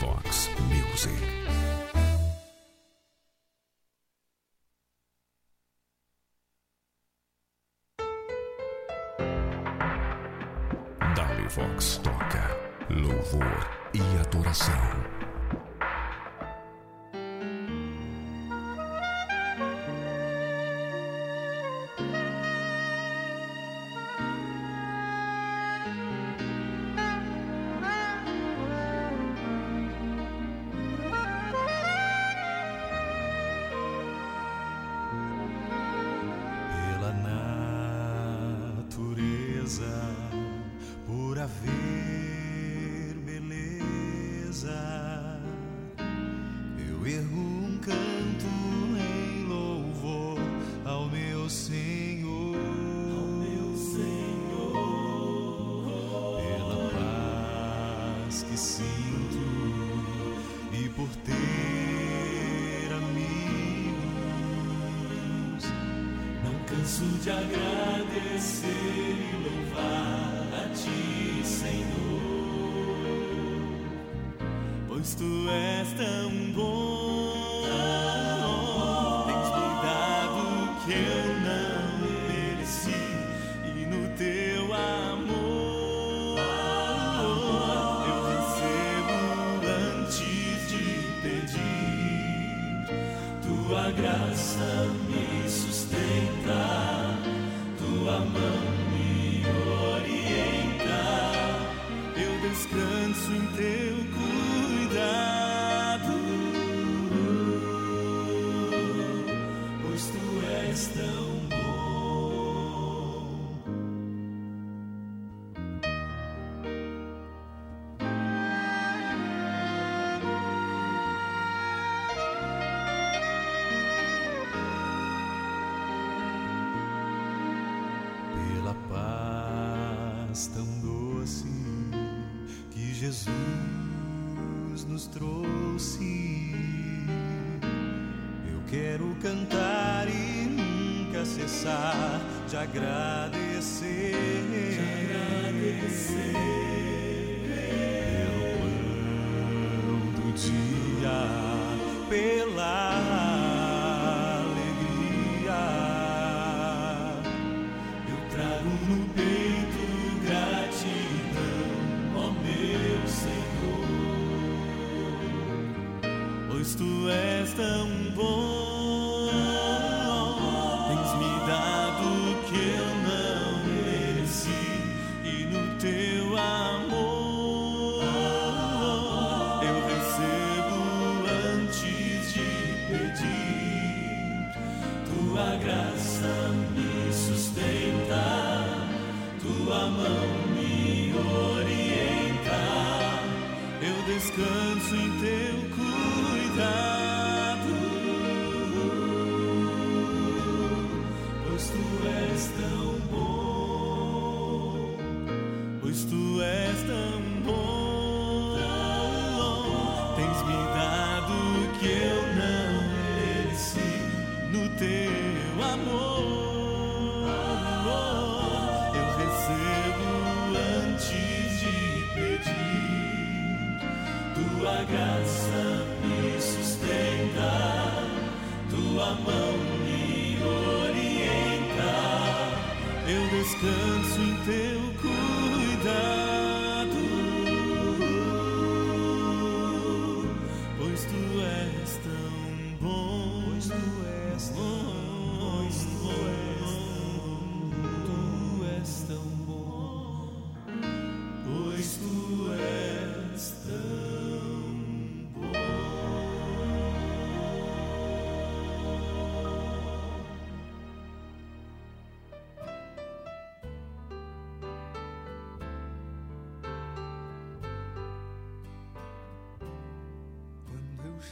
Fox Music. nos trouxe. Eu quero cantar e nunca cessar de agradecer. De agradecer. Pelo pão do dia, pela estão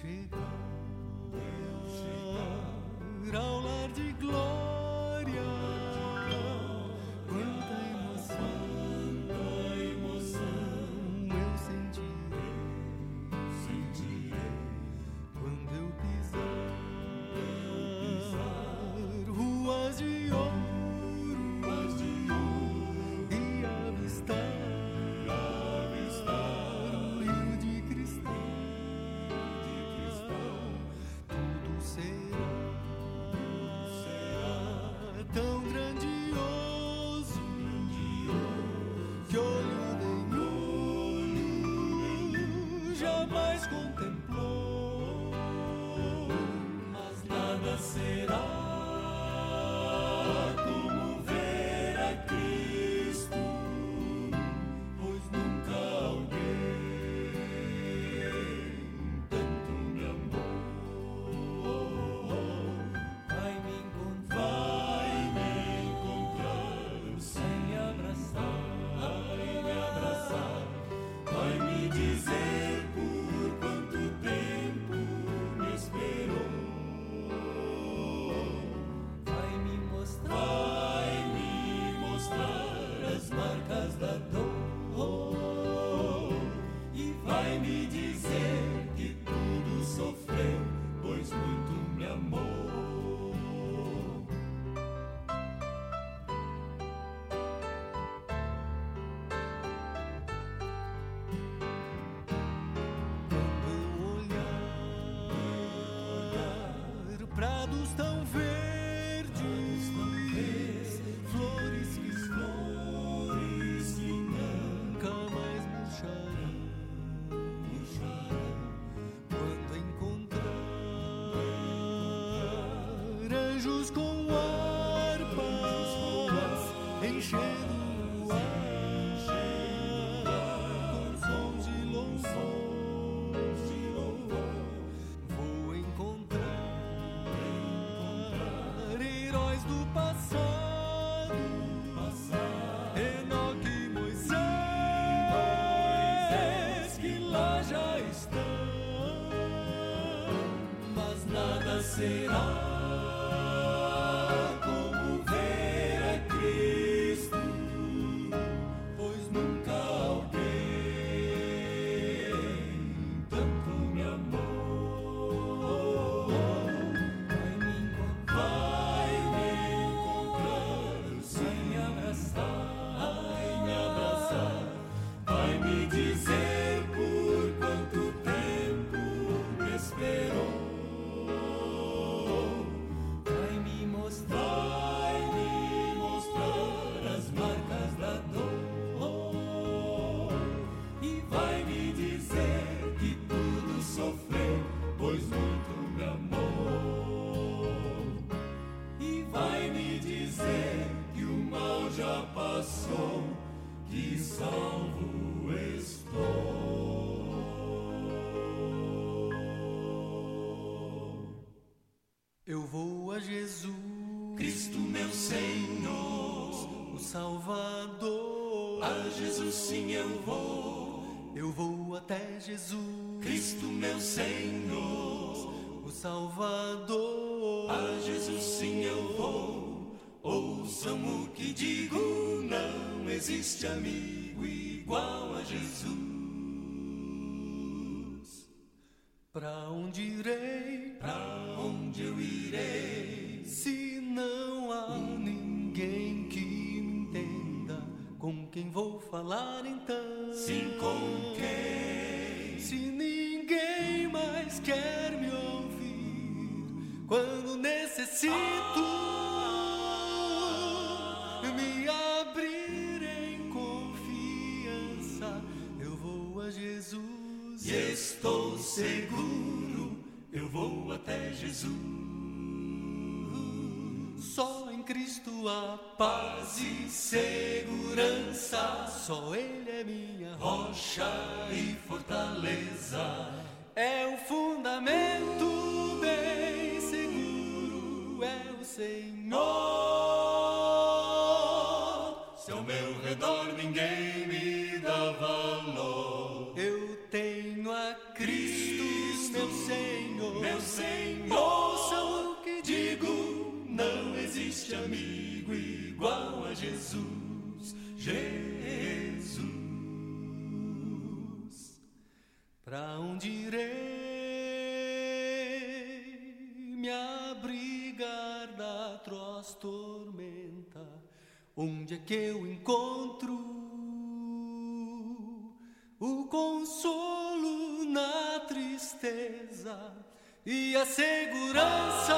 chega. Anjos com harpas enchendo o ar. De louvor, vou encontrar heróis do passado, Enoque e Moisés, que lá já estão, mas nada será Jesus, Cristo meu Senhor, o Salvador. A Jesus sim eu vou. Ouçam o que digo, não existe amigo igual a Jesus. Pra onde irei? Pra onde eu irei? Se não há ninguém que me entenda, com quem vou falar então? Me abrir em confiança, eu vou a Jesus. E estou seguro, eu vou até Jesus. Só em Cristo há paz e segurança. Só Ele é minha rocha e fortaleza. É o fundamento bem seguro, é o Senhor. Jesus, Jesus. Pra onde irei me abrigar da atroz tormenta? Onde é que eu encontro o consolo na tristeza e a segurança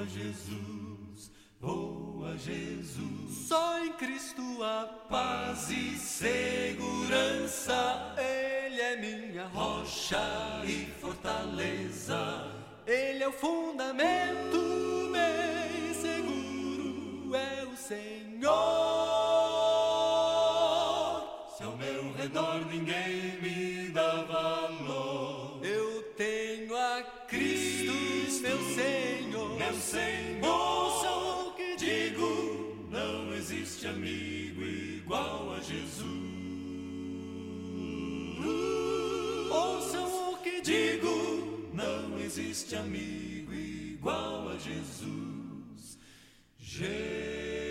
A Jesus, boa Jesus. Só em Cristo há paz e segurança. Ele é minha rocha e fortaleza. Ele é o fundamento bem seguro. É o Senhor. meu Senhor. Sou o que digo: não existe amigo igual a Jesus. Ouçam o que digo: não existe amigo igual a Jesus. Jesus.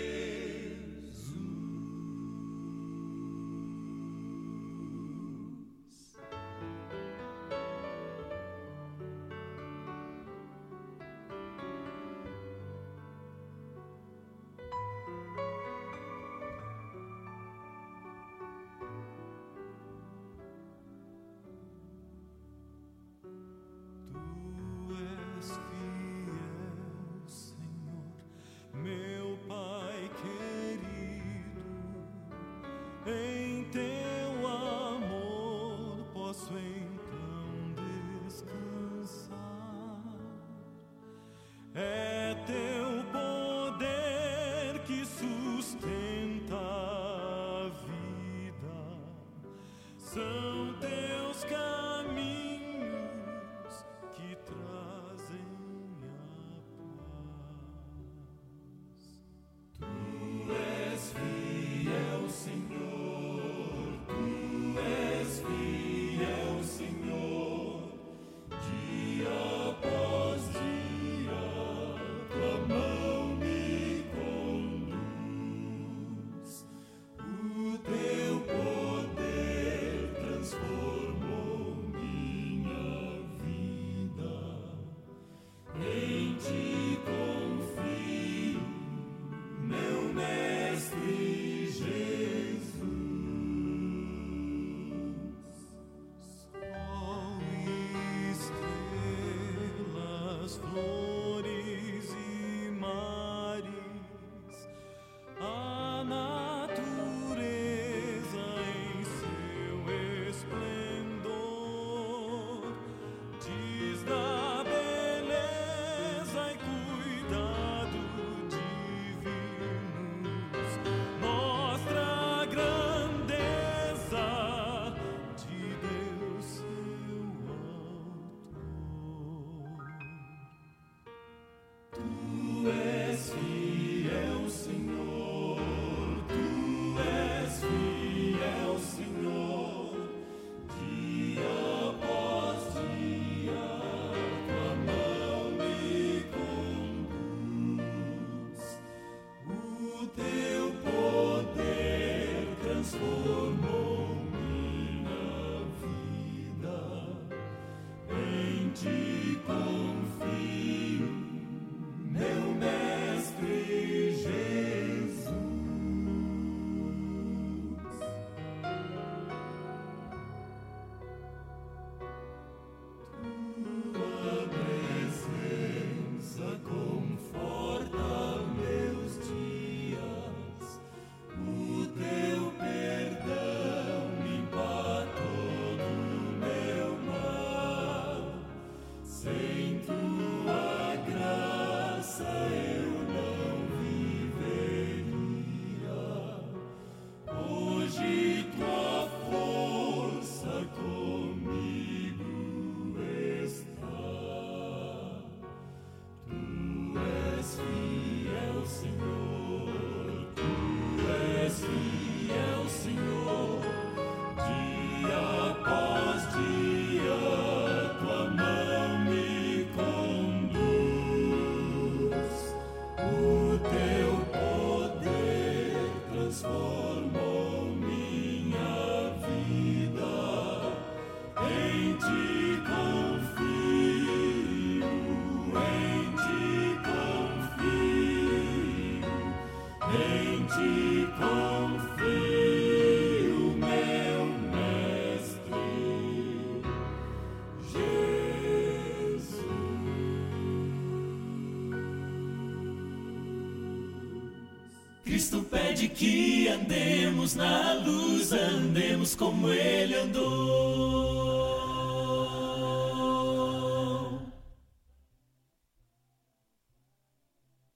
andemos na luz, andemos como ele andou.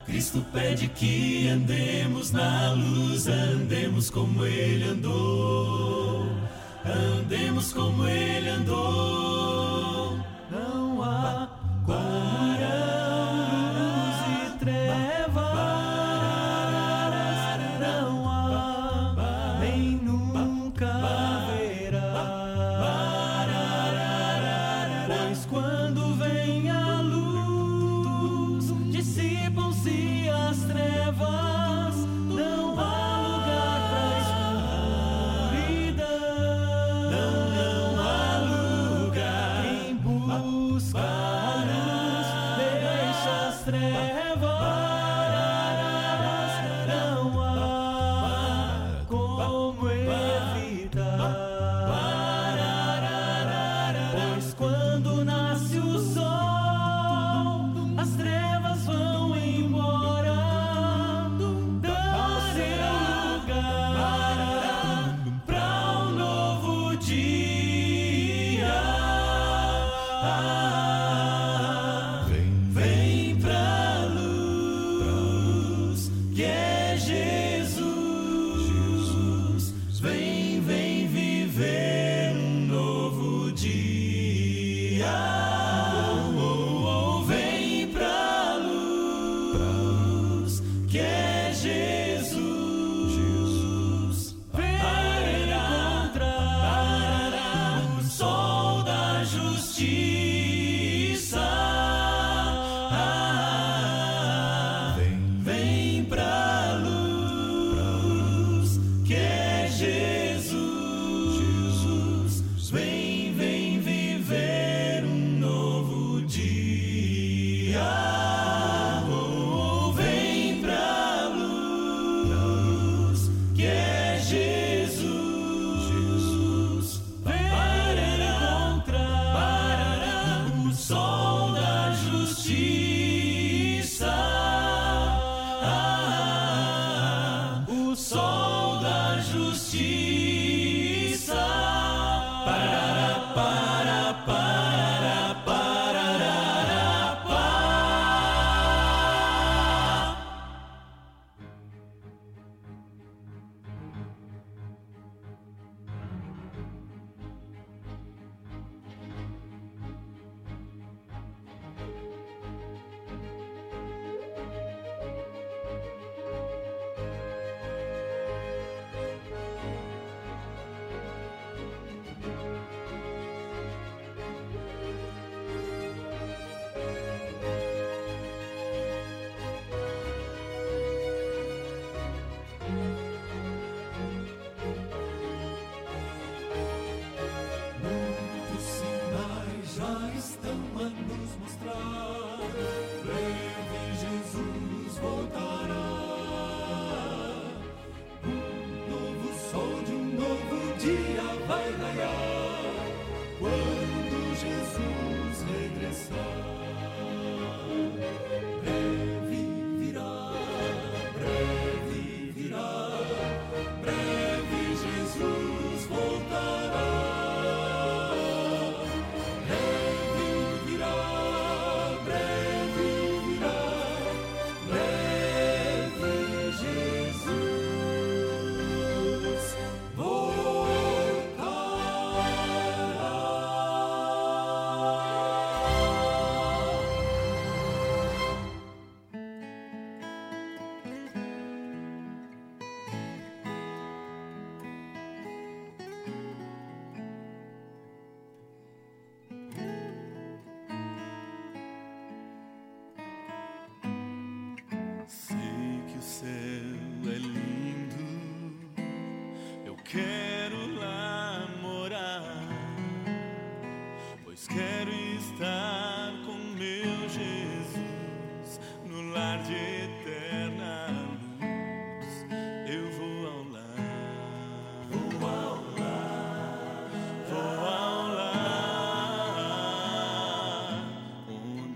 Cristo pede que andemos na luz, andemos como ele andou. Andemos como ele andou.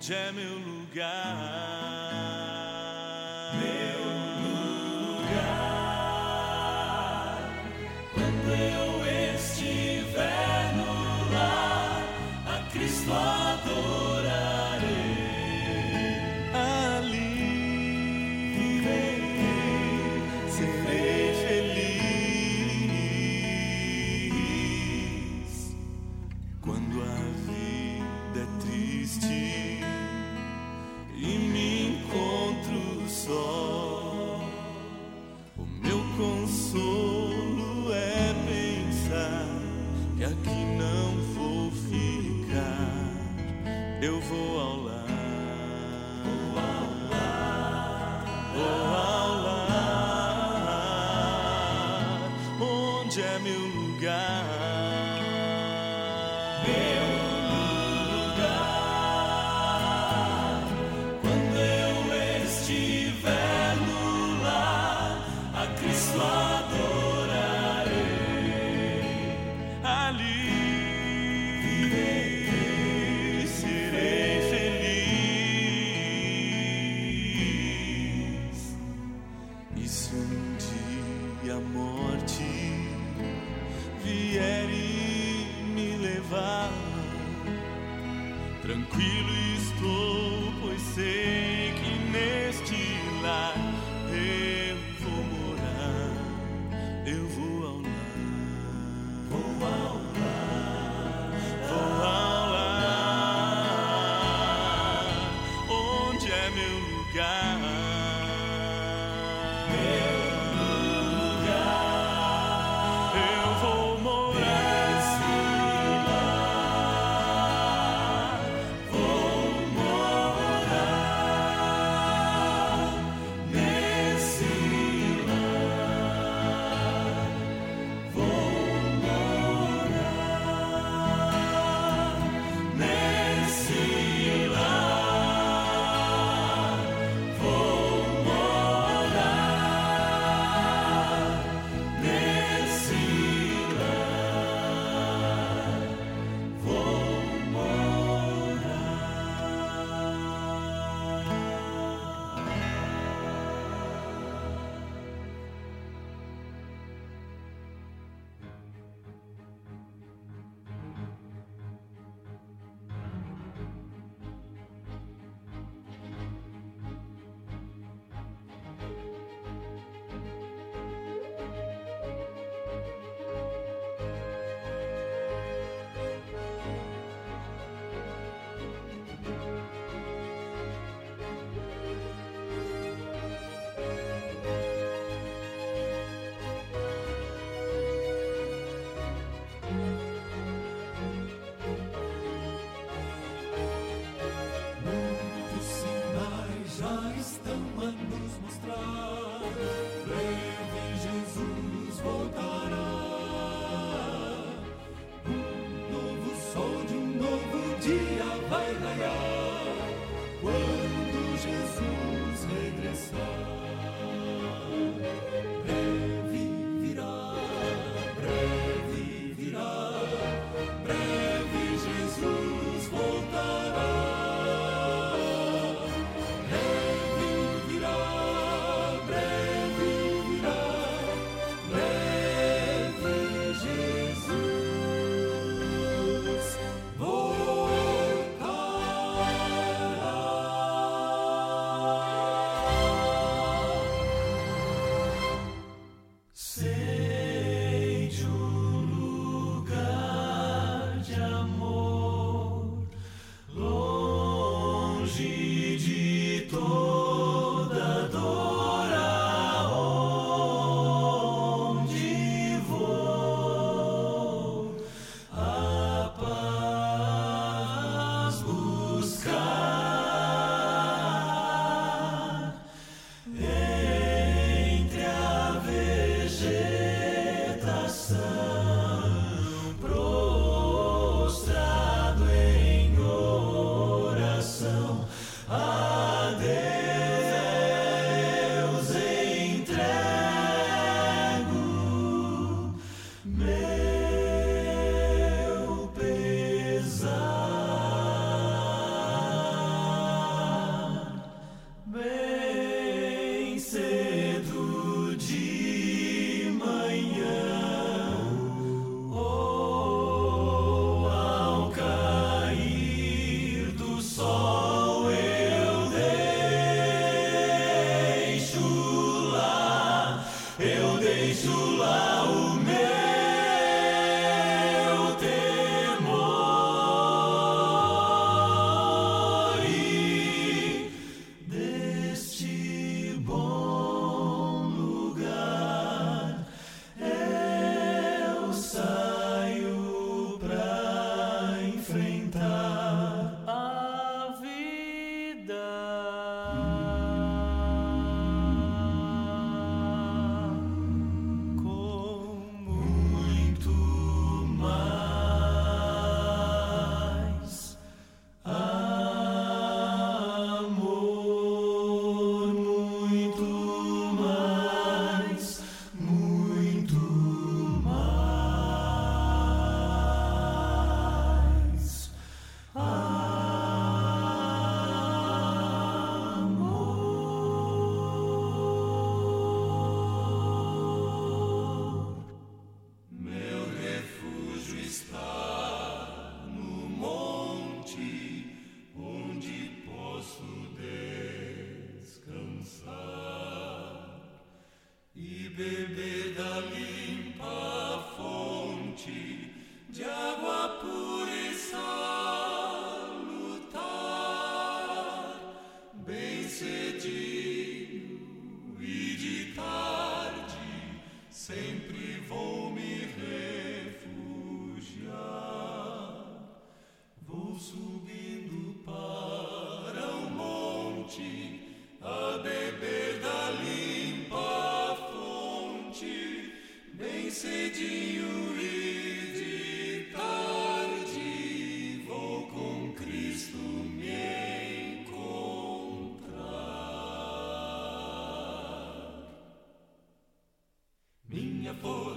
Jamil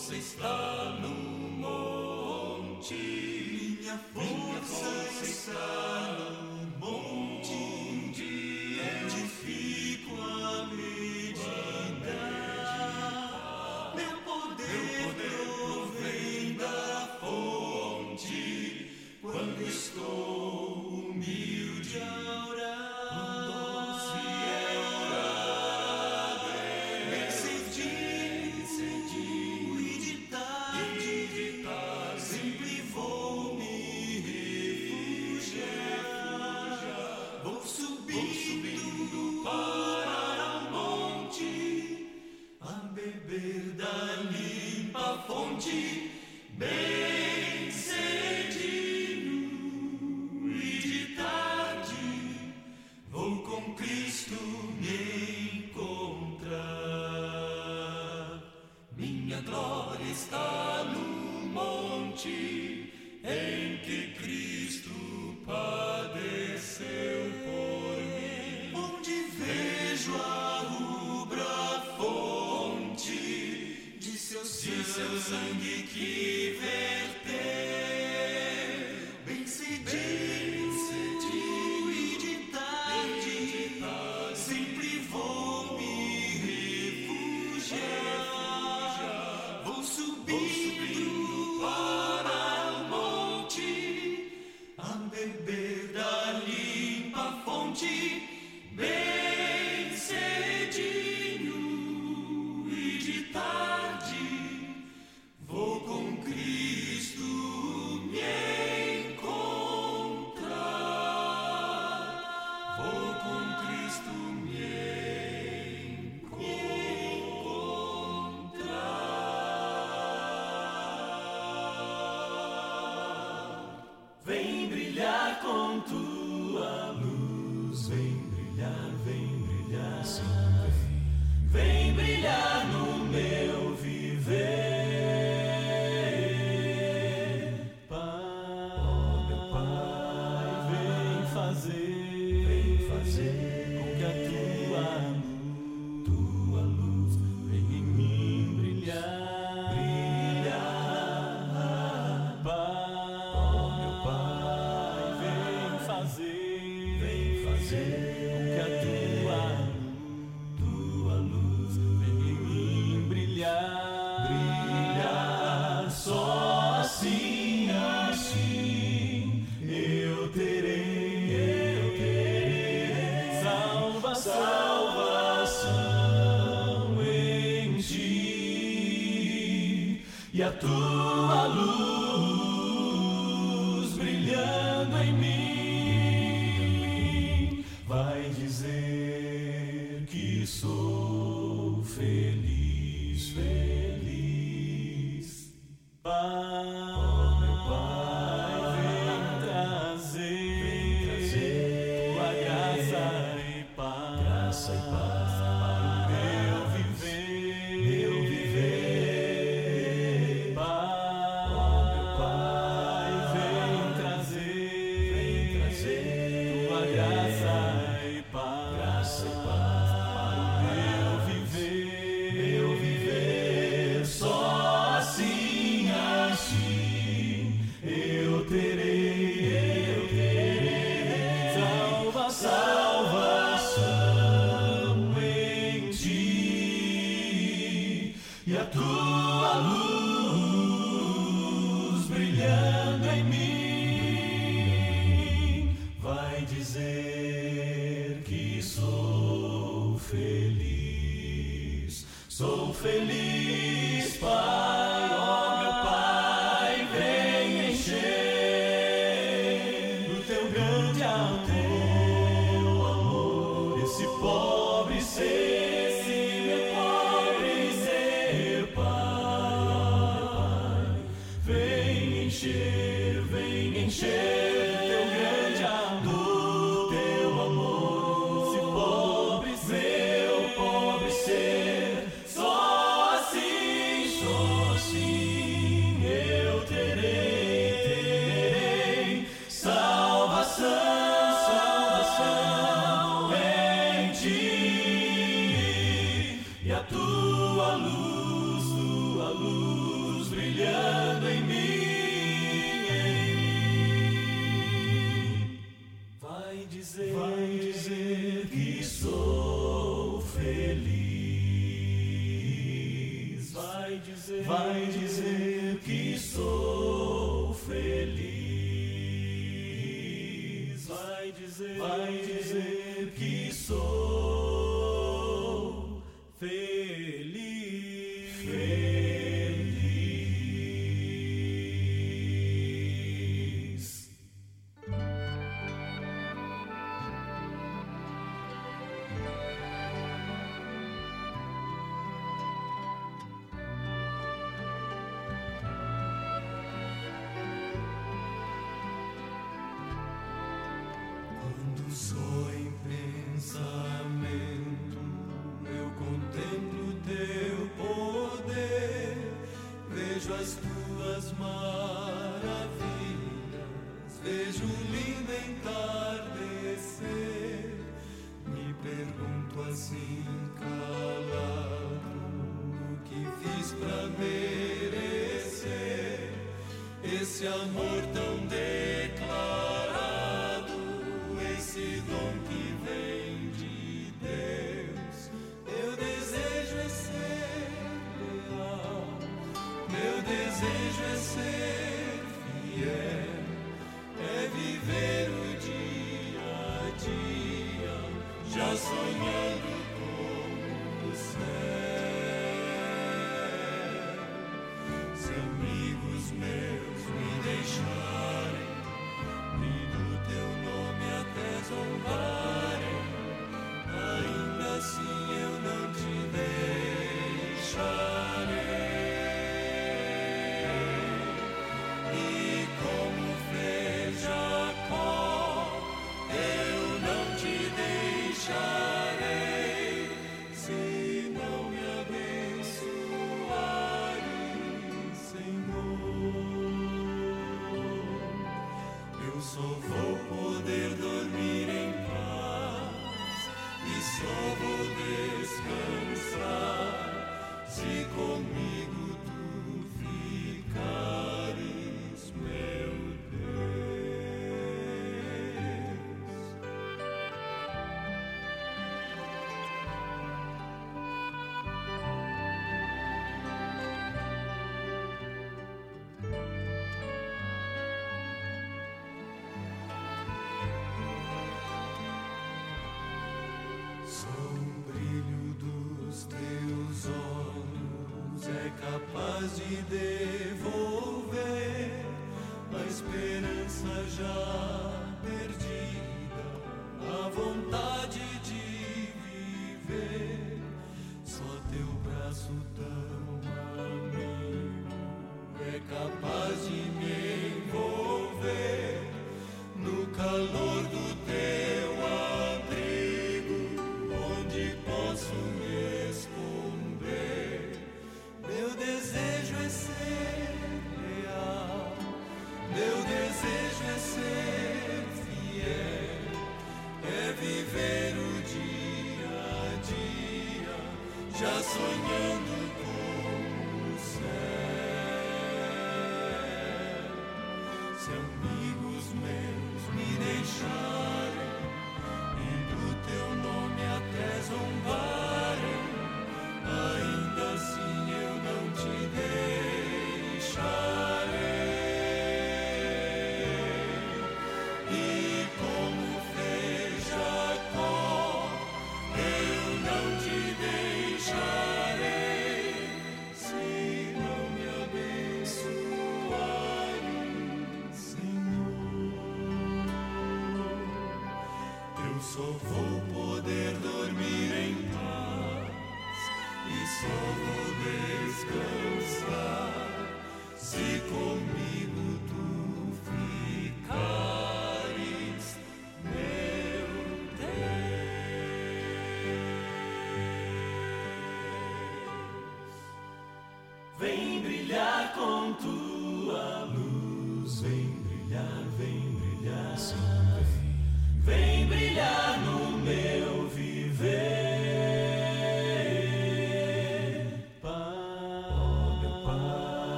sou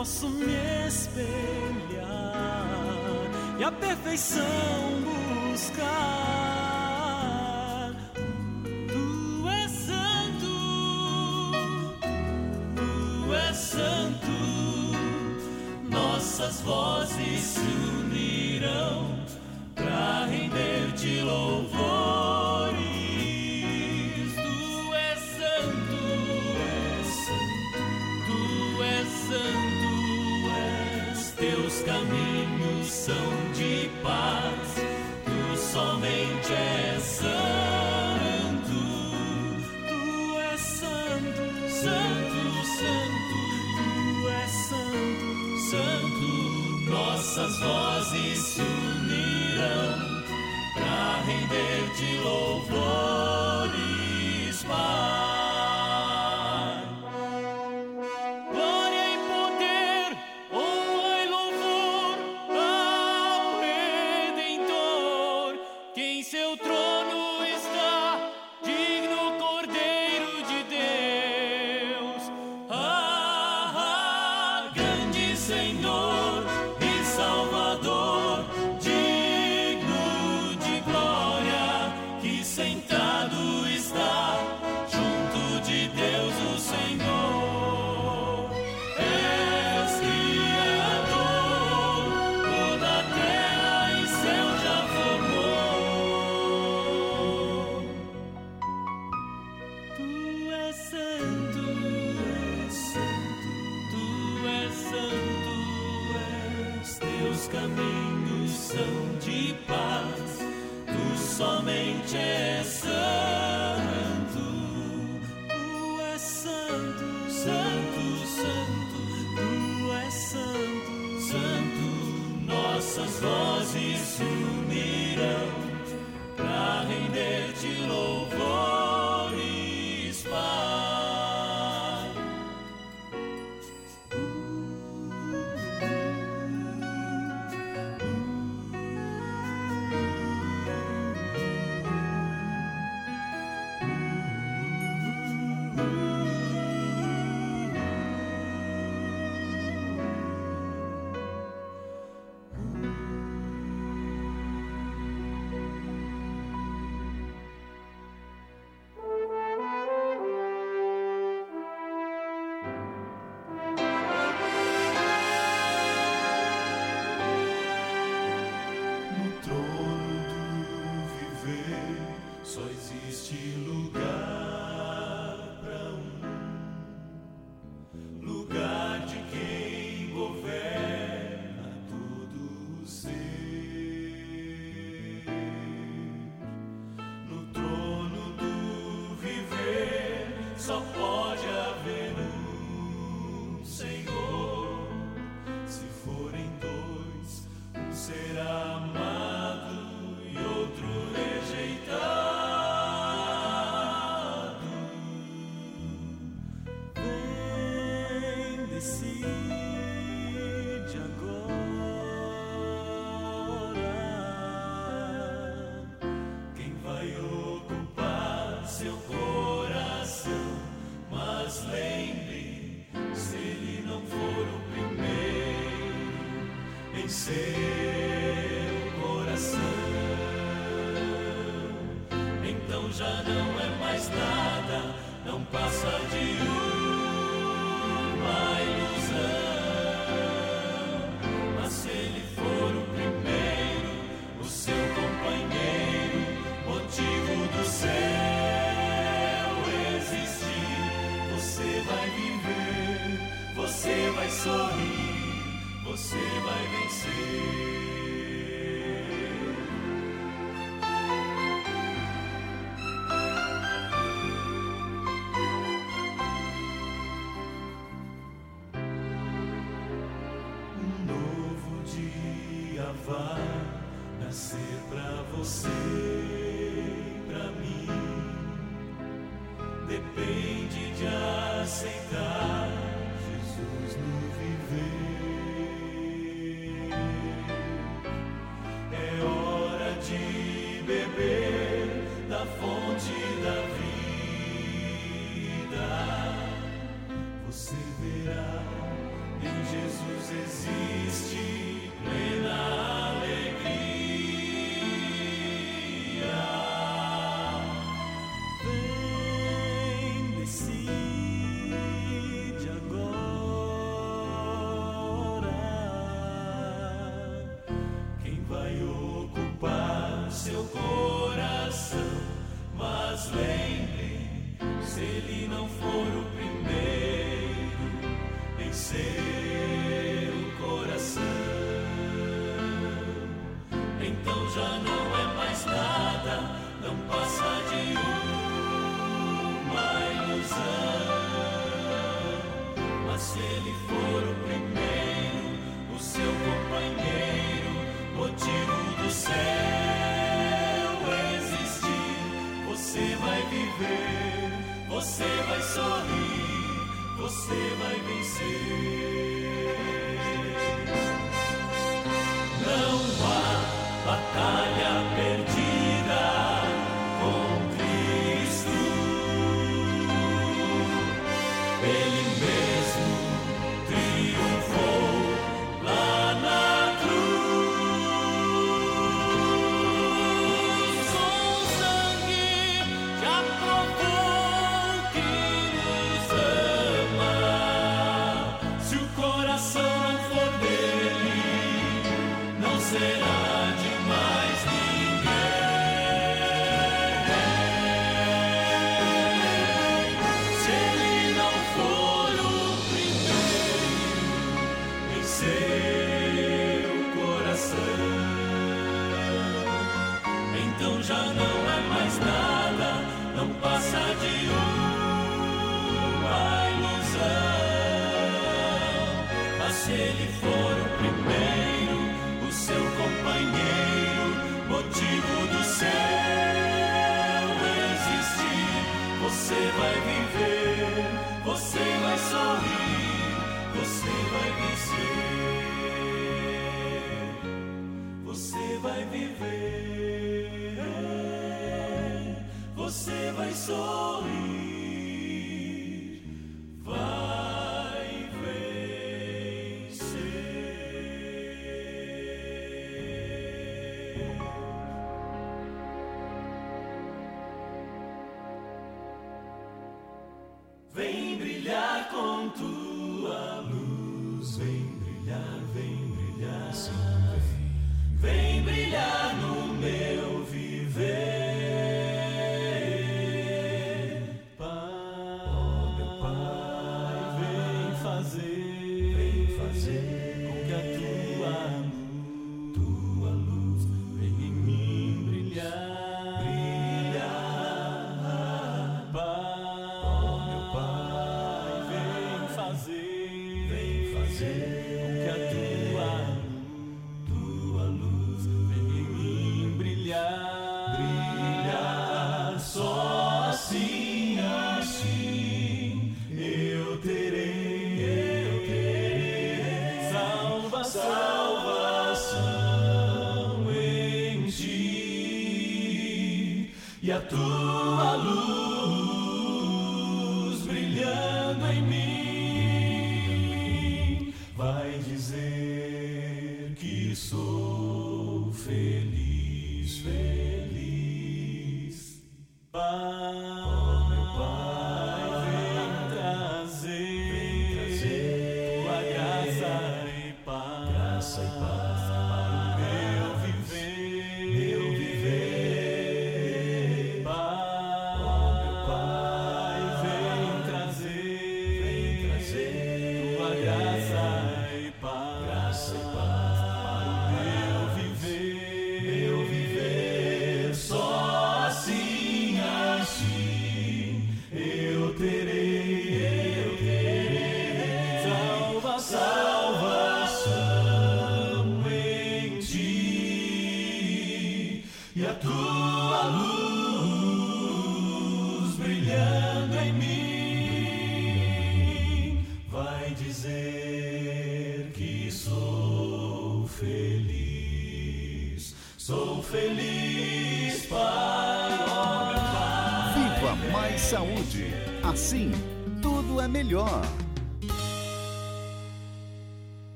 posso me espelhar e a perfeição buscar. Tu és santo, tu és santo, nossas vozes. Tu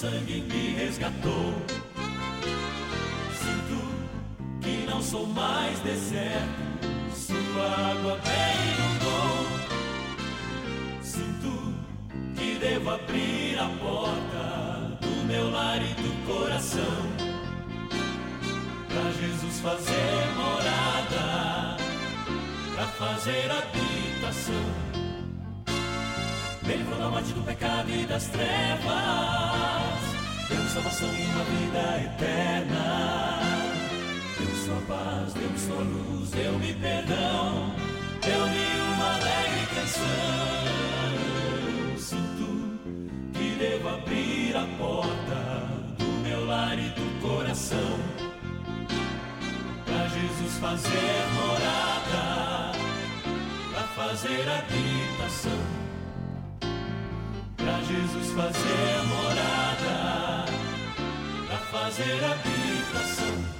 sangue me resgatou. Sinto que não sou mais deserto, sua água me inundou. Sinto que devo abrir a porta do meu lar e do coração. Pra Jesus fazer morada, pra fazer habitação. Me livrou da morte, do pecado e das trevas. Deus salvação e uma vida eterna. Deus sua paz, Deus sua luz, deu-me perdão. Deu-me uma alegre canção. Sinto que devo abrir a porta do meu lar e do coração. para Jesus fazer morada, pra fazer habitação. Pra Jesus fazer morada, pra fazer habitação.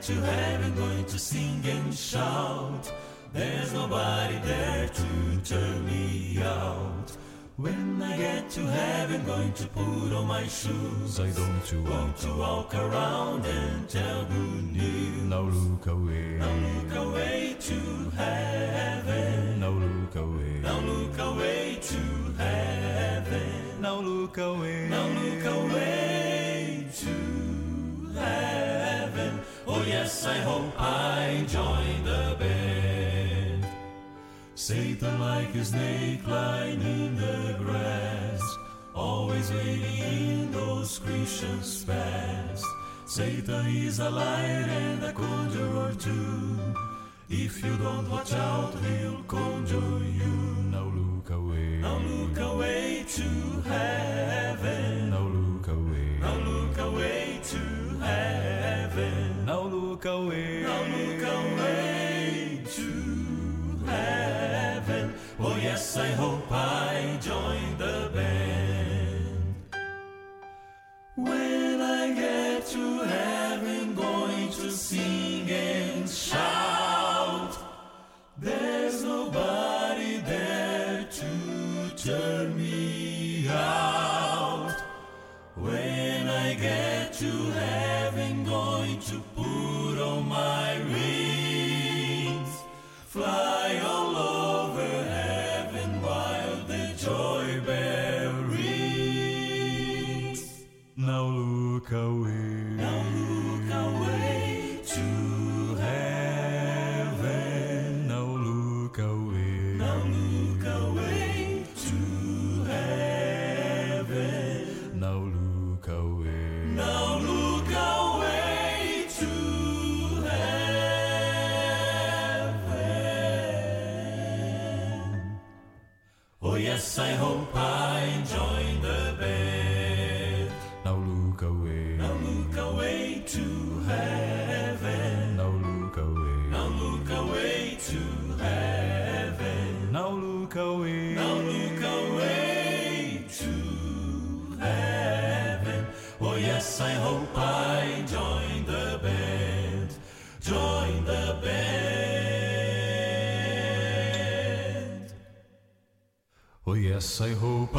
Get to heaven, going to sing and shout. There's nobody there to turn me out. When I get to heaven, going to put on my shoes. I don't want to walk around and tell good news. Now look away. Now look away to heaven. Now look away. Now look away to heaven. Now look away. Now look away like a snake lying in the grass, always waiting in those Christians past. Satan is a liar and a conjurer too. If you don't watch out, he'll conjure you. Now look away. Now look away to heaven. Now look away. Now look away to heaven. Now look away. I hope I join the band. When I get to heaven, going to sing and shout. There's nobody there to turn me out. When I get to heaven, going to away. Now look away to heaven. Now look away. Now look away to heaven. Now look away. Now look away to heaven. Oh yes, I hope I join yes, I hope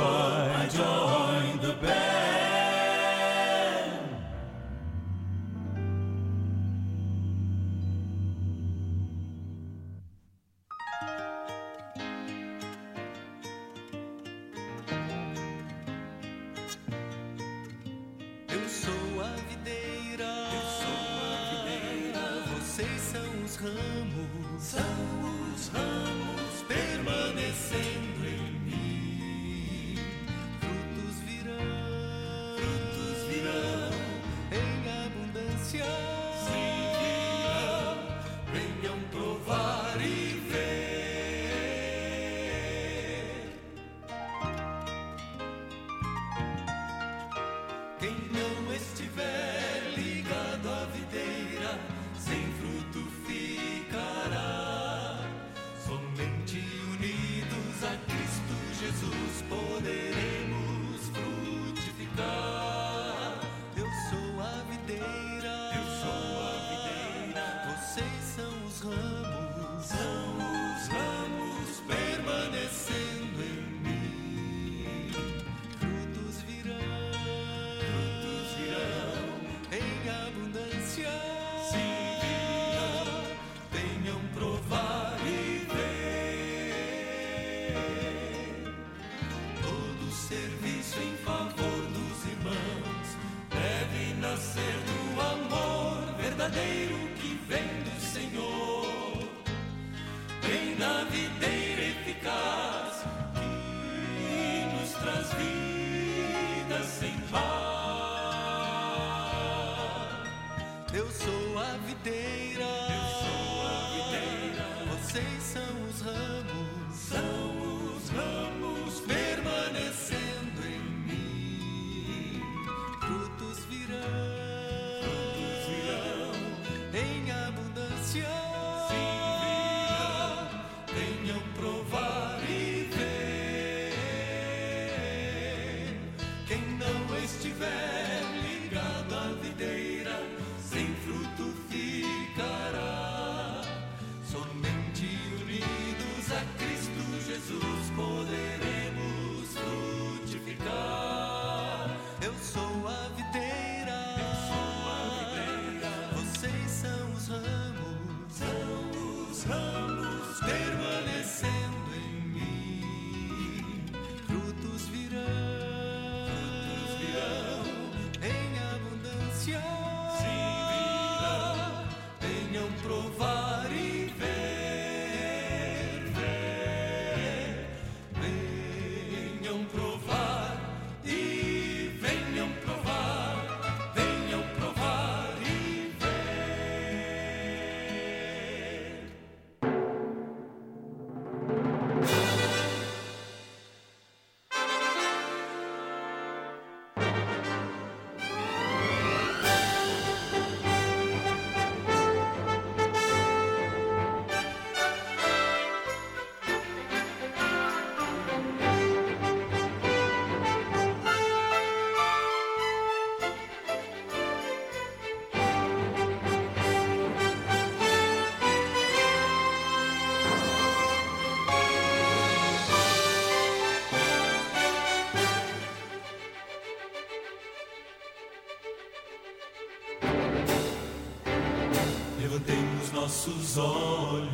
nossos olhos.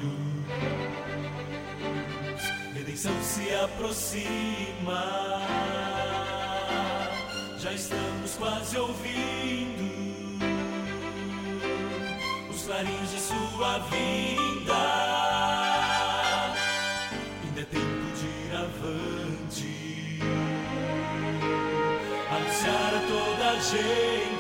Redenção se aproxima. Já estamos quase ouvindo os clarins de sua vinda. Ainda é tempo de ir avante, anunciar a toda a gente.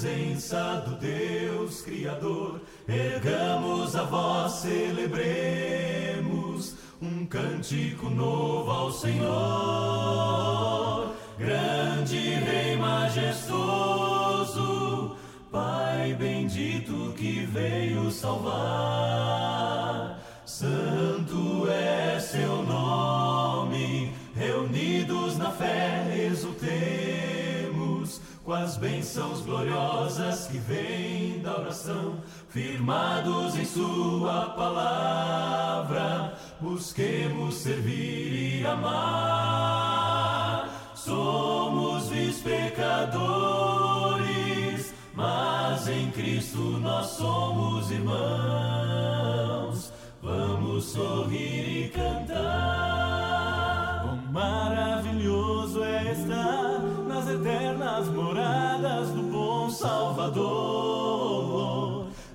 Presença do Deus Criador, ergamos a voz, celebremos um cântico novo ao Senhor, grande Rei majestoso, Pai bendito que veio salvar. Bênçãos gloriosas que vêm da oração, firmados em Sua palavra, busquemos servir e amar. Somos vis pecadores, mas em Cristo nós somos irmãos.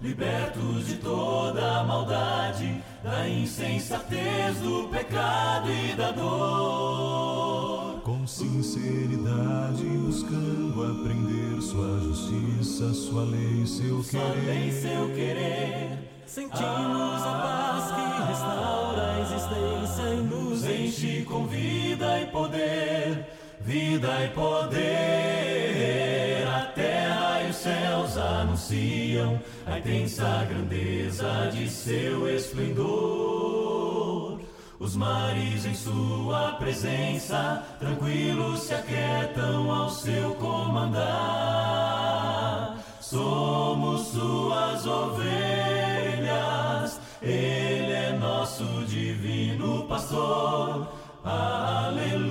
Libertos de toda a maldade, da insensatez do pecado e da dor. Com sinceridade, buscando aprender sua justiça, sua lei, seu sua querer. Lei, seu querer. Sentimos a paz que restaura a existência e nos enche com vida e poder vida e poder. Céus anunciam a intensa grandeza de seu esplendor. Os mares em sua presença, tranquilos se aquietam ao seu comandar. Somos suas ovelhas, ele é nosso divino pastor Aleluia,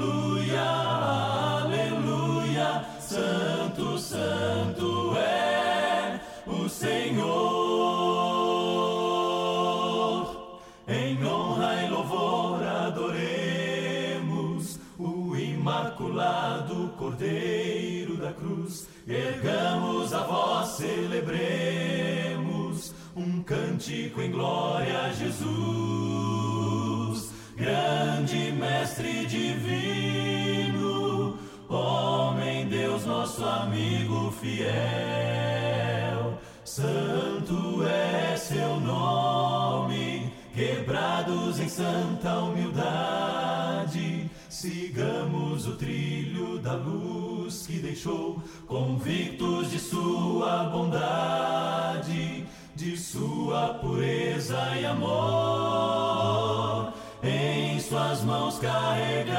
celebremos um cântico em glória a Jesus, grande mestre divino, homem Deus, nosso amigo fiel. Santo é seu nome, quebrados em santa humildade, sigamos o trilho da luz que deixou, convictos de sua bondade, de sua pureza e amor. Em suas mãos carregados,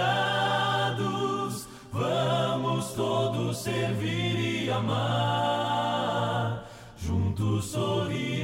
vamos todos servir e amar, juntos sorrir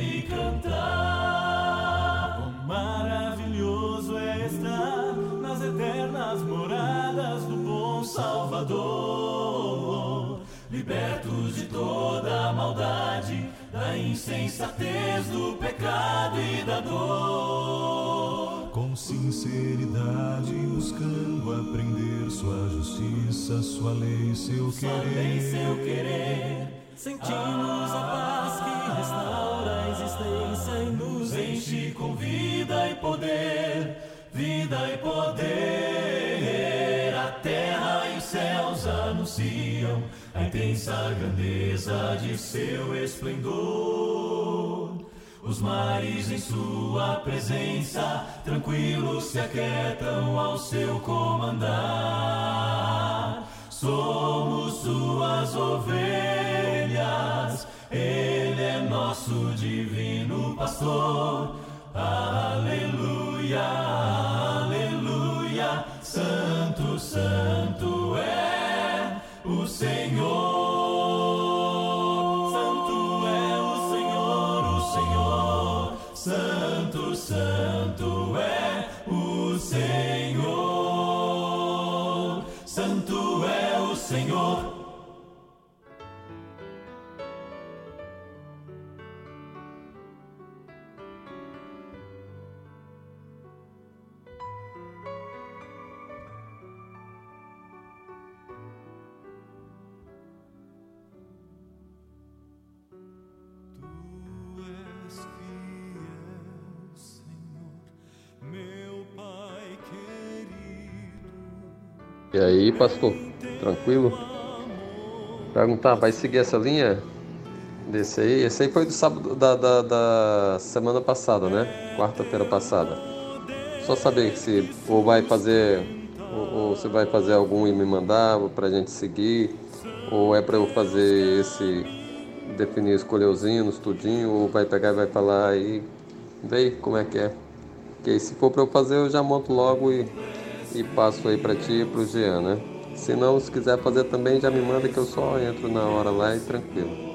libertos de toda a maldade, da insensatez do pecado e da dor. Com sinceridade, buscando aprender sua justiça, sua lei, seu Sua querer. lei, seu querer, sentimos a paz que restaura a existência e nos enche com vida e poder, vida e poder. A terra e os céus anunciam a intensa grandeza de seu esplendor. Os mares em sua presença, tranquilos se aquietam ao seu comandar. Somos suas ovelhas, Ele é nosso divino pastor. Aleluia, E aí, pastor? Tranquilo? Perguntar, vai seguir essa linha? Desse aí? Esse aí foi do sábado da, da, da semana passada, né? Quarta-feira passada. Só saber se ou vai fazer ou, se vai fazer algum e me mandar pra gente seguir, ou é pra eu fazer esse definir, escolher os hinos, tudinho, ou vai pegar e vai falar aí, vê como é que é. Porque se for pra eu fazer, eu já monto logo e, e passo aí pra ti e pro Jean, né? Se não, se quiser fazer também, já me manda que eu só entro na hora lá e tranquilo.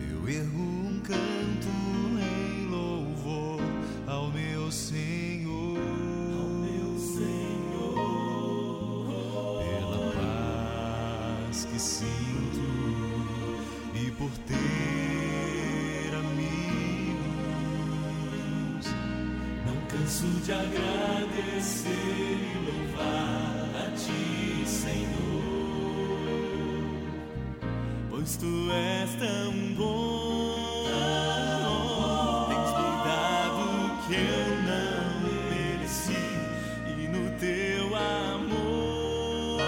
Eu erro um canto em louvor ao meu Senhor. Ao meu Senhor. Pela paz que sinto e por ter amigos. Não canso de agradecer e louvar a Ti, Senhor pois tu és tão bom. Tens me dado o que eu não mereci, e no teu amor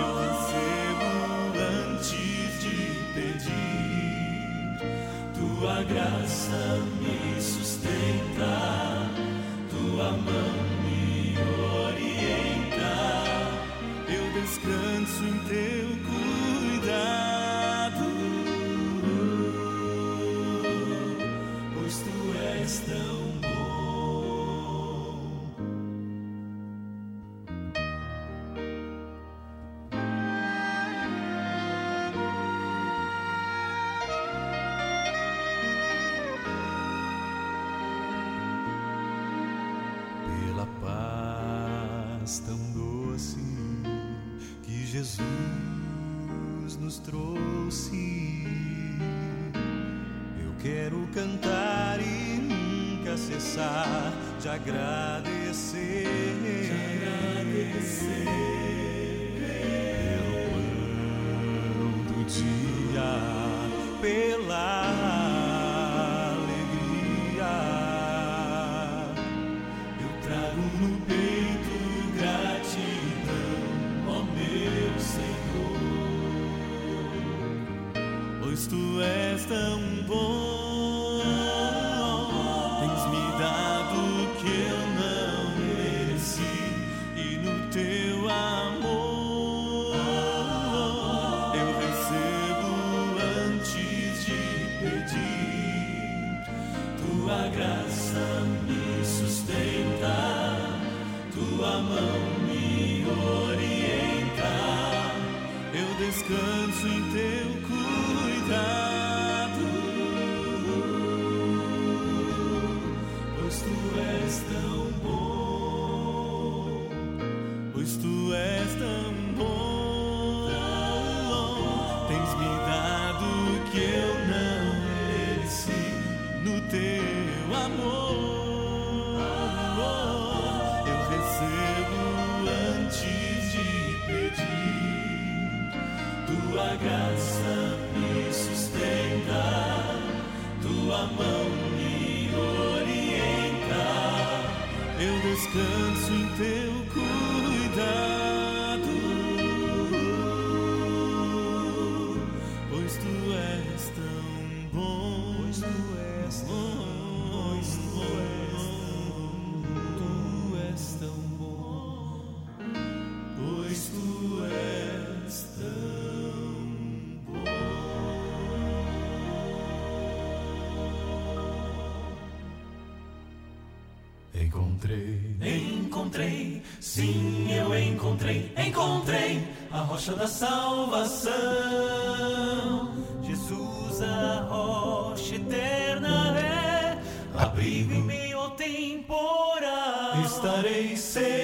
eu recebo antes de pedir. Tua graça Jesus nos trouxe. Eu quero cantar e nunca cessar de agradecer. De agradecer. Pelo pão do dia, pela alegria. Eu trago no peito és Encontrei, encontrei, sim, eu encontrei, encontrei a rocha da salvação. Jesus, a rocha eterna é. Abrigo. Em meio ao temporal. Estarei seguro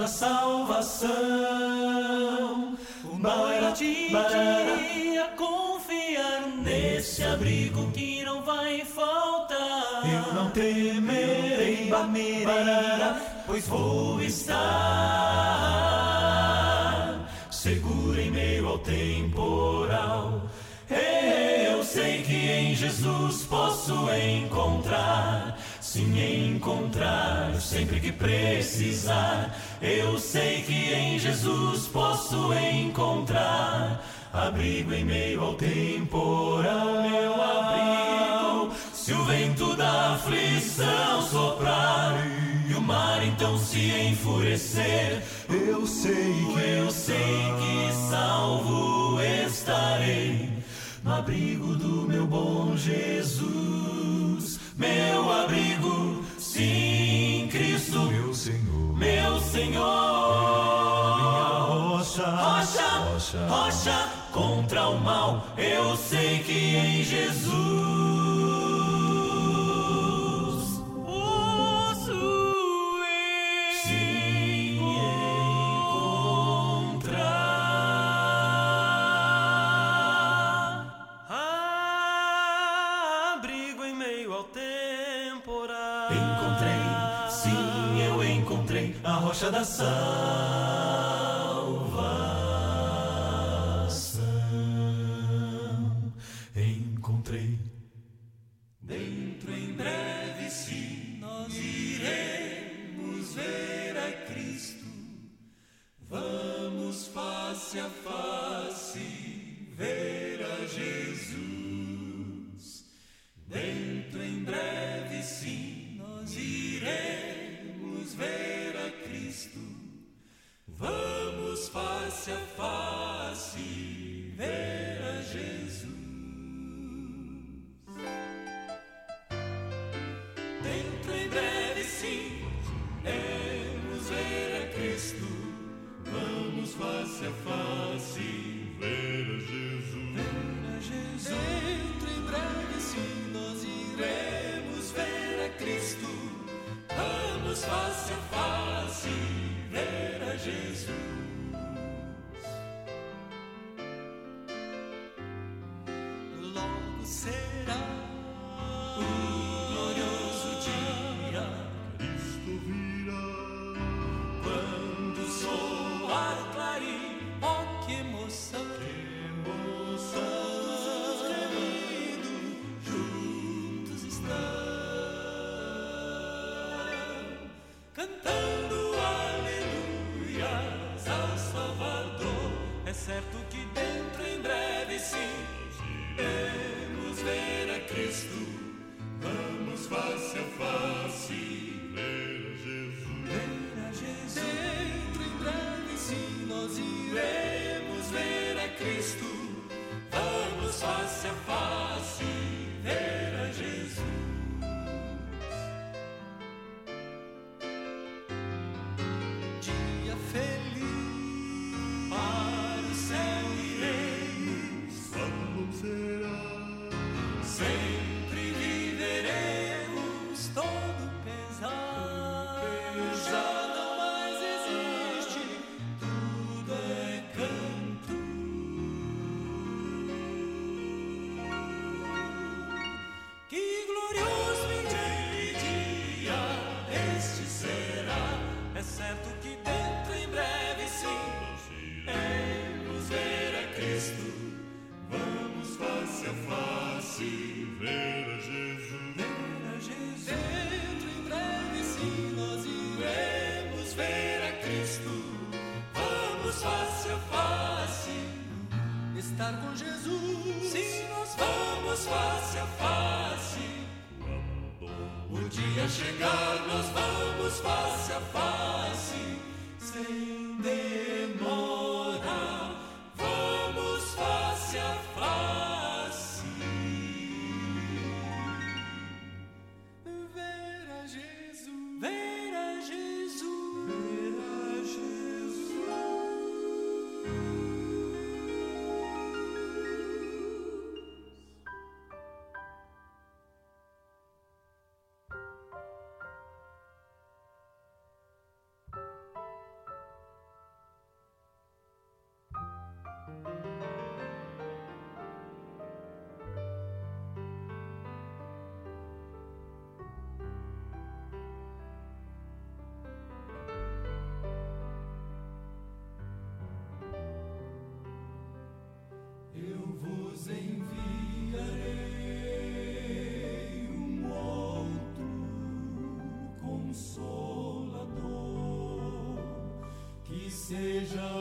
da salvação. Uma dia confiar nesse abrigo que não vai faltar. Eu não temerei, barará, pois vou estar seguro em meio ao temporal. Eu sei que em Jesus posso encontrar, sim, encontrar sempre que precisar. Eu sei que em Jesus posso encontrar abrigo em meio ao temporal, meu abrigo. Se o vento da aflição soprar e o mar então se enfurecer, eu sei que eu sei que salvo estarei no abrigo do meu bom Jesus, meu abrigo. Sim, Cristo, meu Senhor, meu Senhor. Minha rocha, rocha, rocha, rocha contra o mal. Eu sei que em Jesus. Vamos face a face ver a Jesus. Dentro em breve, sim, iremos ver a Cristo. Vamos face a face ver a Jesus. Ver a Jesus. Dentro em breve, sim, nós iremos ver a Cristo. Vamos face a face ver a Jesus. Logo será. déjà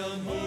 amor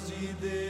mezide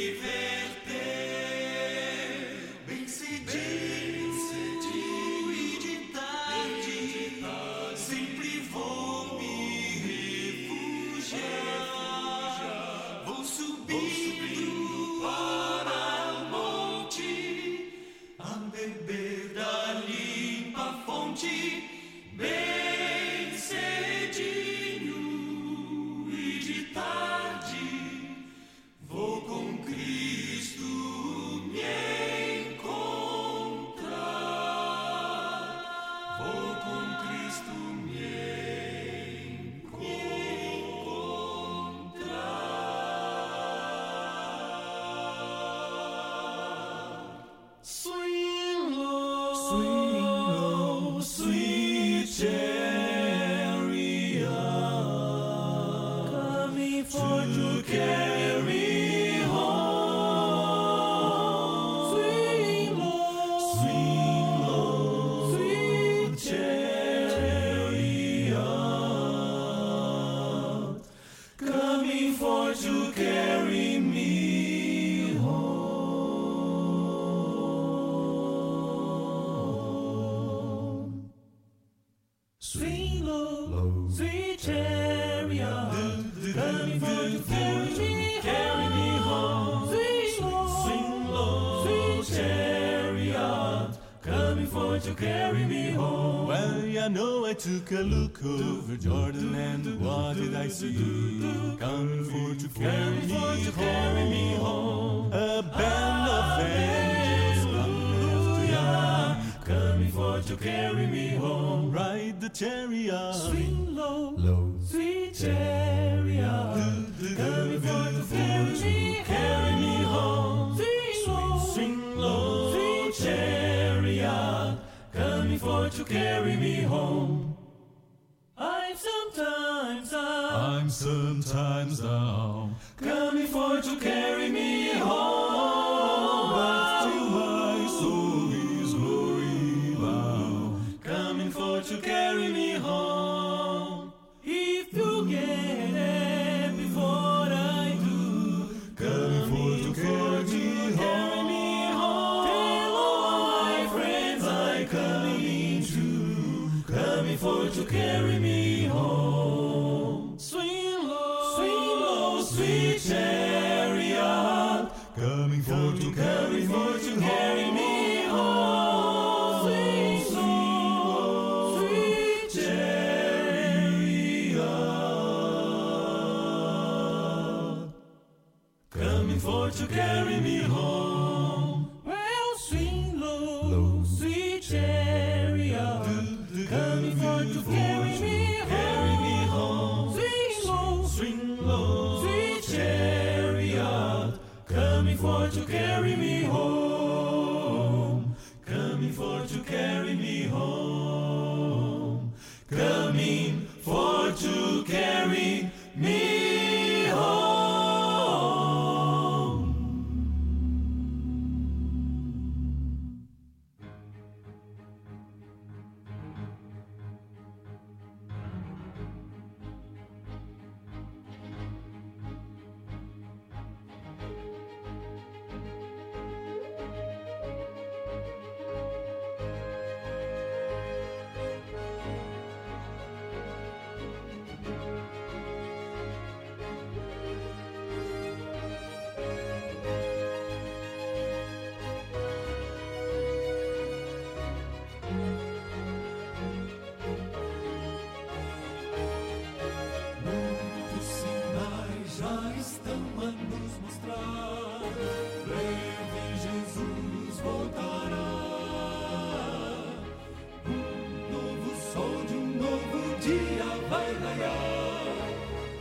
raiar.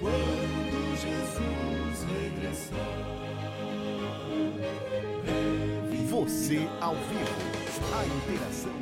Quando Jesus regressar. Você ao vivo. A interação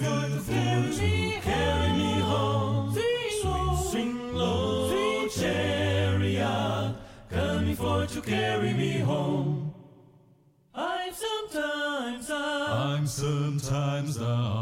river for carry me home. Low, chariot, coming for to carry me home. I'm sometimes I'm sometimes down.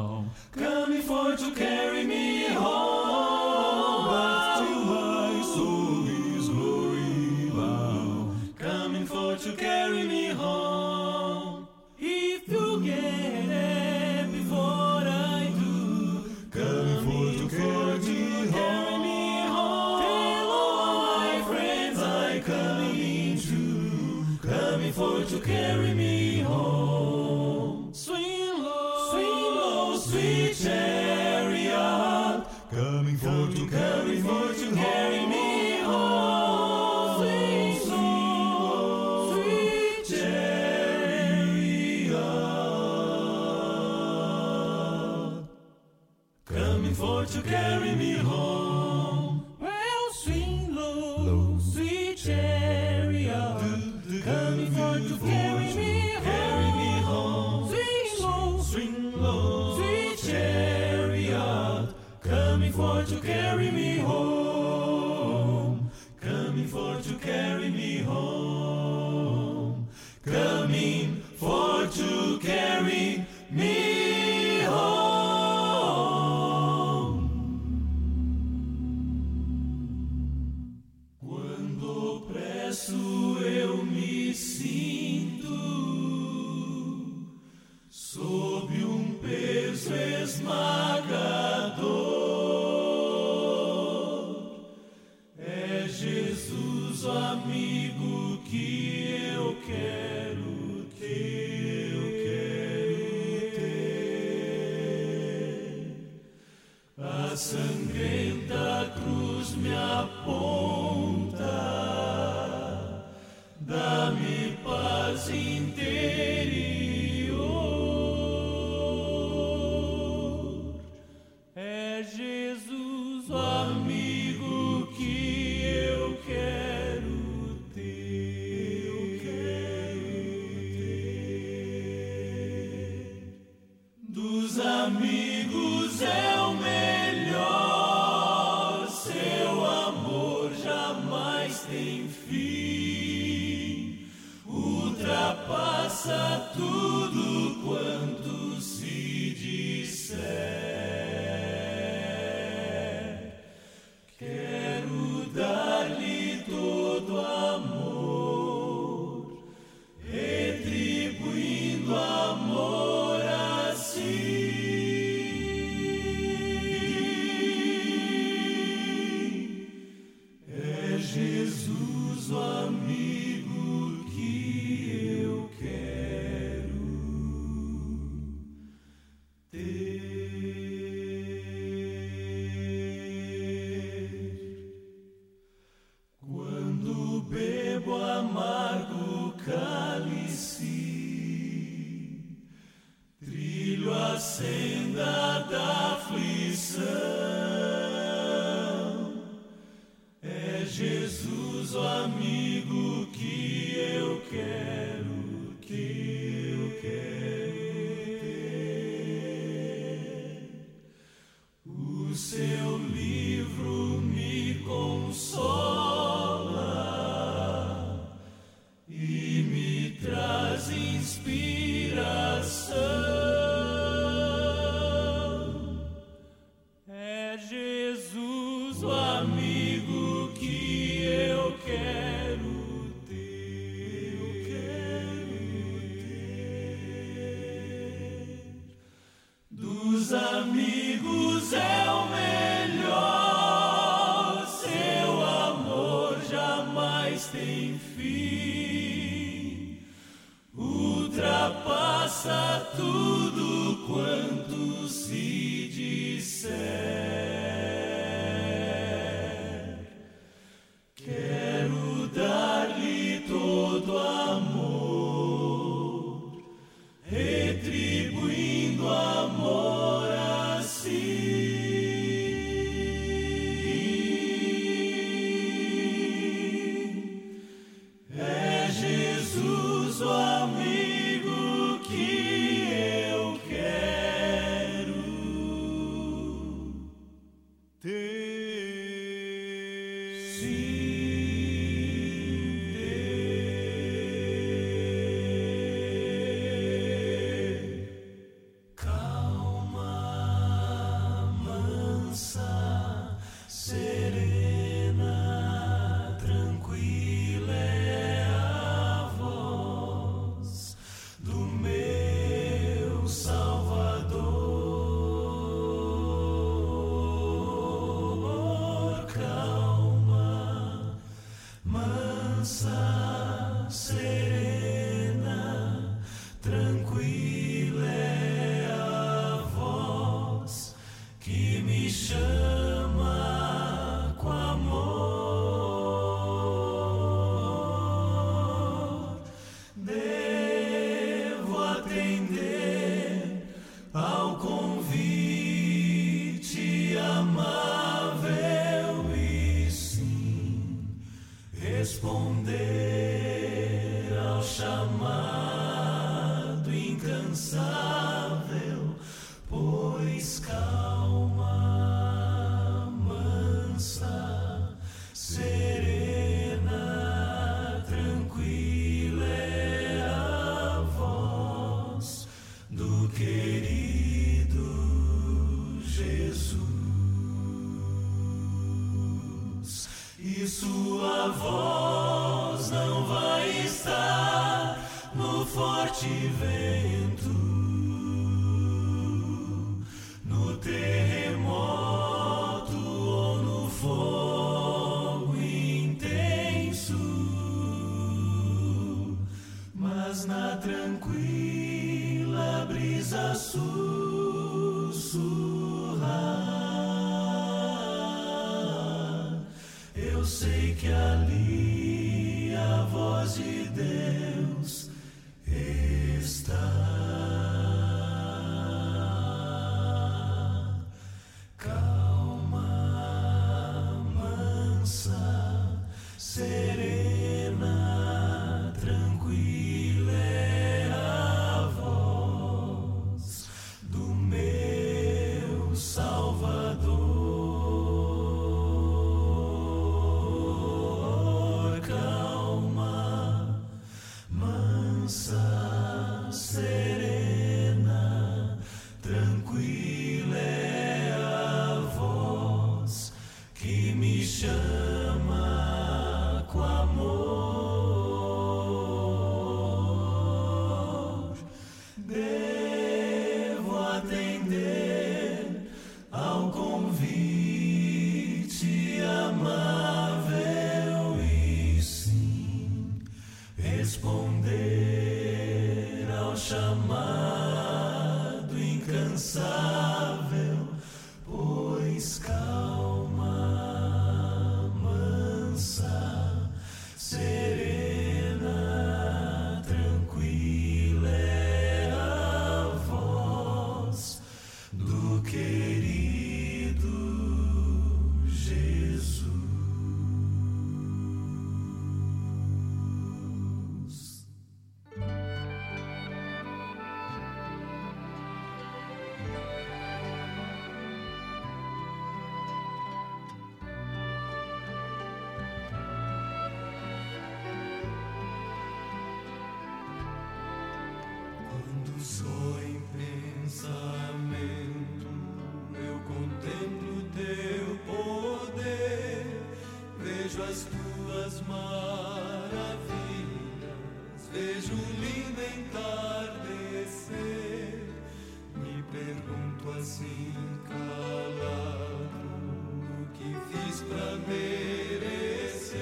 para merecer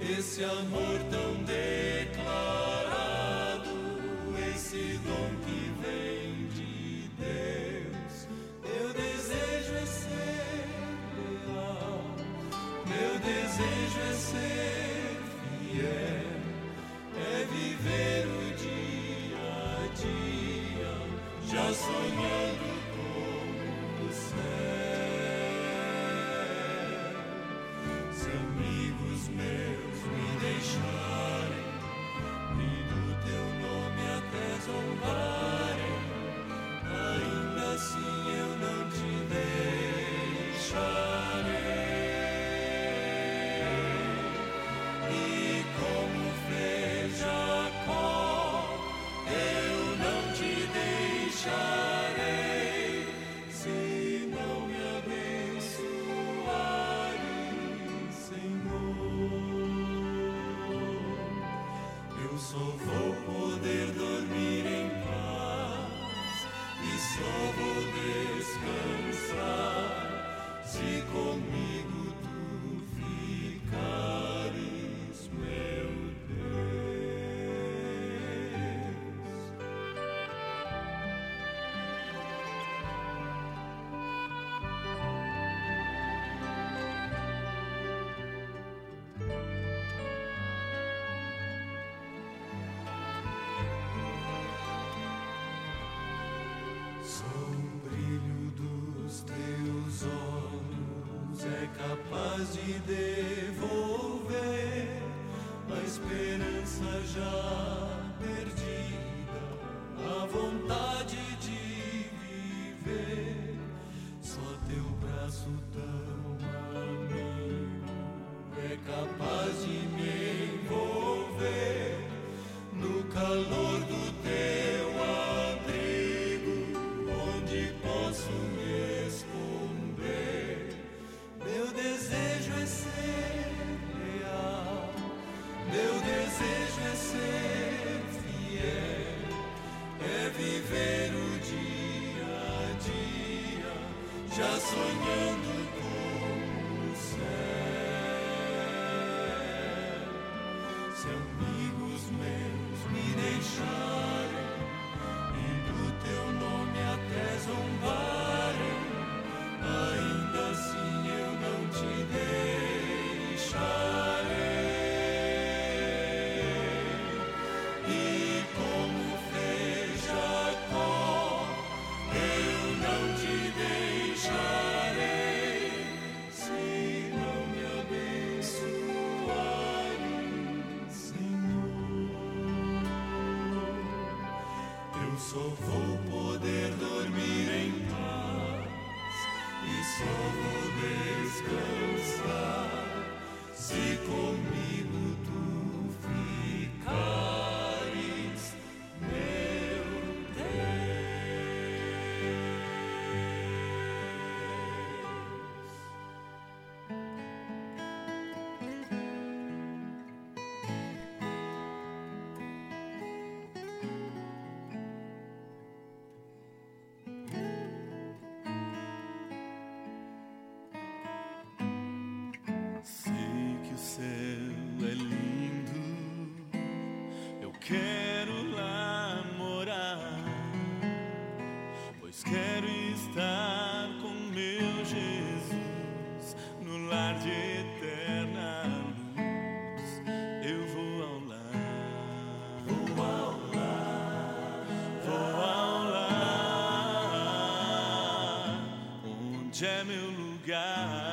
esse amor tão delicado. Quero lá morar, pois quero estar com meu Jesus no lar de eterna luz. Eu vou ao lar, vou ao lar, vou ao lar, onde é meu lugar.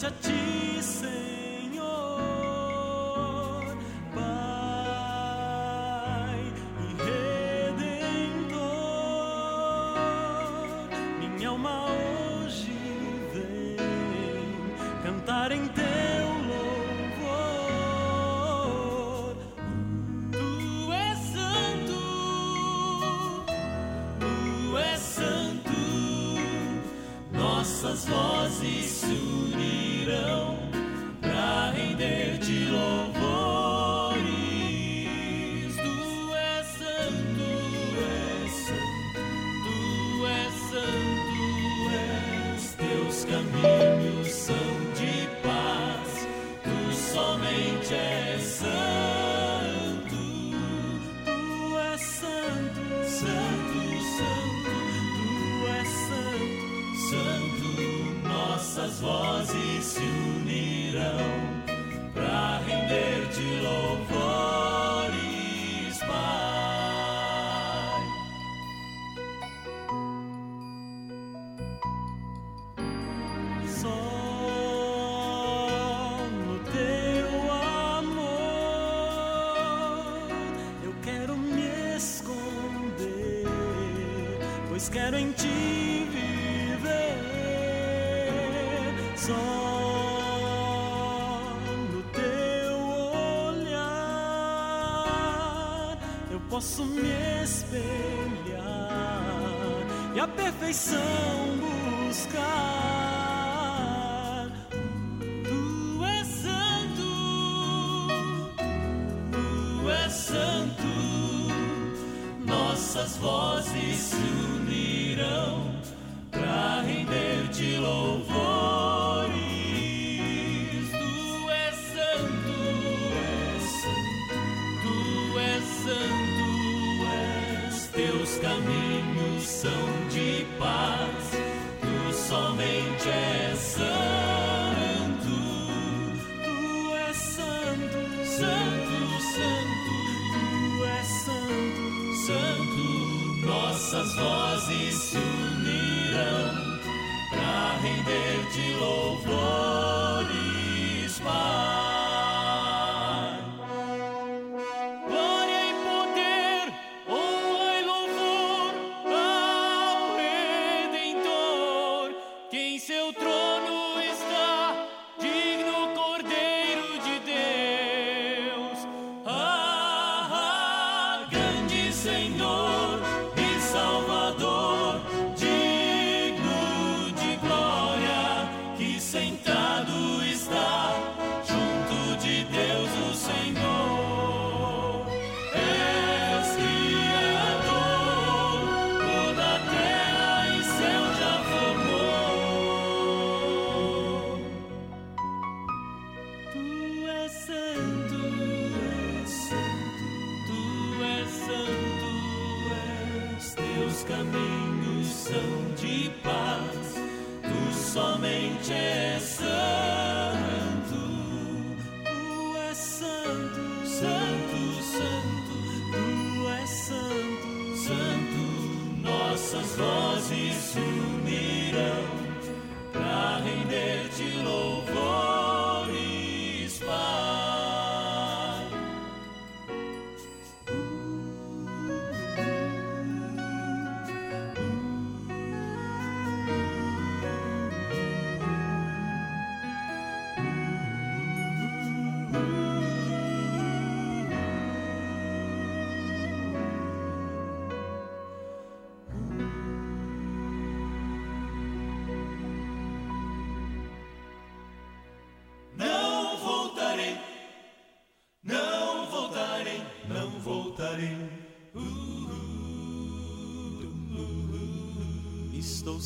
touchy. son.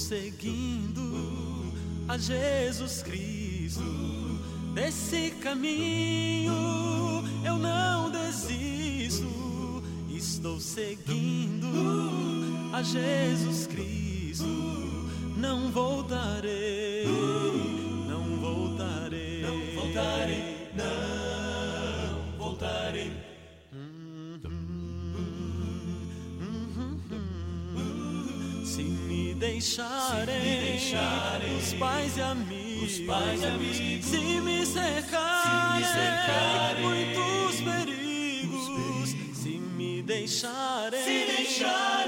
seguindo a Jesus Cristo. Desse caminho eu não desisto. Estou seguindo a Jesus Cristo. Não voltarei, não voltarei, não voltarei, não voltarei. Se me deixar deixarem, deixarem os pais e amigos, pais e amigos se, me cercarem, se me cercarem, muitos perigos, perigos se me deixarem, se deixarem.